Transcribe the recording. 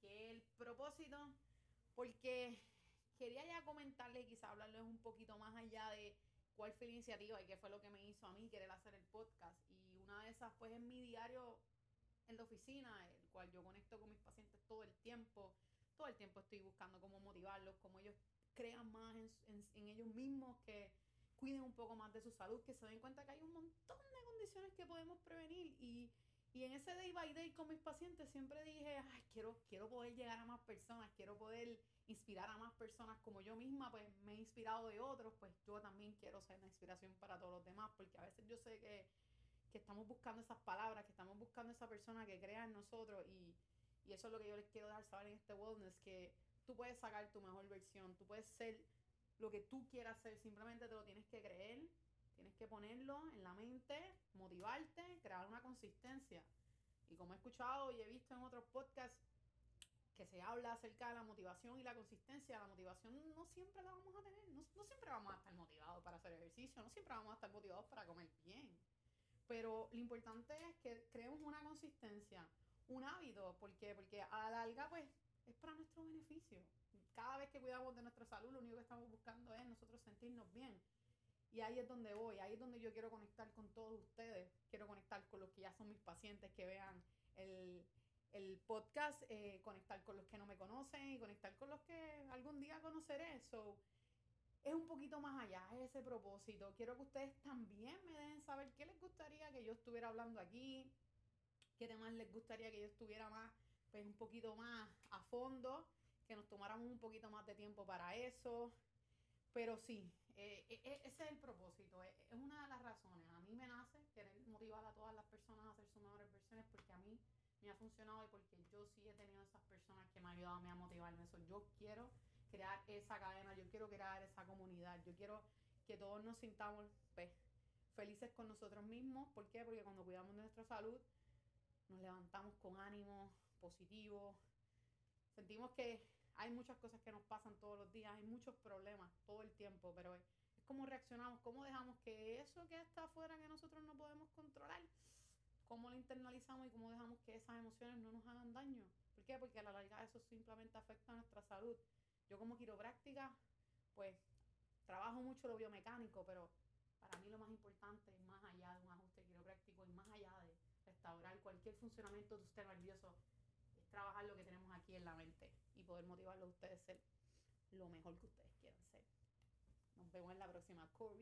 que el propósito, porque quería ya comentarles, quizá hablarles un poquito más allá de cuál fue la iniciativa y qué fue lo que me hizo a mí querer hacer el podcast. Y una de esas, pues, es mi diario en la oficina, el cual yo conecto con mis pacientes todo el tiempo. Todo el tiempo estoy buscando cómo motivarlos, cómo ellos crean más en, ellos mismos, que cuiden un poco más de su salud, que se den cuenta que hay un montón de condiciones que podemos prevenir. Y en ese day by day con mis pacientes siempre dije, ay, quiero, quiero poder llegar a más personas, quiero poder inspirar a más personas como yo misma, pues me he inspirado de otros, pues yo también quiero ser una inspiración para todos los demás, porque a veces yo sé que, estamos buscando esas palabras, que estamos buscando esa persona que crea en nosotros y, y eso es lo que yo les quiero dar saber en este wellness, que tú puedes sacar tu mejor versión, tú puedes ser lo que tú quieras ser, simplemente te lo tienes que creer, tienes que ponerlo en la mente, motivarte, crear una consistencia. Como he escuchado y he visto en otros podcasts, que se habla acerca de la motivación y la consistencia, la motivación no siempre la vamos a tener, no, siempre vamos a estar motivados para hacer ejercicio, no siempre vamos a estar motivados para comer bien. Pero lo importante es que creemos una consistencia, un hábito, ¿por qué? Porque a la larga, pues, es para nuestro beneficio. Cada vez que cuidamos de nuestra salud, lo único que estamos buscando es nosotros sentirnos bien. Y ahí es donde voy, ahí es donde yo quiero conectar con todos ustedes, conectar con los que ya que vean el, el podcast, eh, conectar con los que no me conocen y conectar con los que algún día conoceré. So, es un poquito más allá, es ese propósito. Quiero que ustedes también me dejen saber qué les gustaría que yo estuviera hablando aquí, qué temas les gustaría que yo estuviera más, pues un poquito más a fondo, que nos tomáramos un poquito más de tiempo para eso. Pero sí, eh, eh, ese es el propósito, es una de las razones. A mí me nace querer motivar a todas las personas a hacer sus mejores versiones porque a mí me ha funcionado y porque yo sí he tenido esas personas que me han ayudado a, mí a motivarme. Eso, yo quiero crear esa cadena, yo quiero crear esa comunidad, yo quiero que todos nos sintamos pues, felices con nosotros mismos. ¿Por qué? Porque cuando cuidamos de nuestra salud, nos levantamos con ánimo positivo. Sentimos que hay muchas cosas que nos pasan todos los días, hay muchos problemas todo el tiempo, pero es, es como reaccionamos, cómo dejamos que eso que está afuera que nosotros no podemos controlar cómo lo internalizamos y cómo dejamos que esas emociones no nos hagan daño. ¿Por qué? Porque a la larga eso simplemente afecta a nuestra salud. Yo como quiropráctica, pues trabajo mucho lo biomecánico, pero para mí lo más importante, más allá de un ajuste quiropráctico y más allá de restaurar cualquier funcionamiento de usted nervioso, es trabajar lo que tenemos aquí en la mente y poder motivarlo a ustedes a ser lo mejor que ustedes quieran ser. Nos vemos en la próxima. Cool.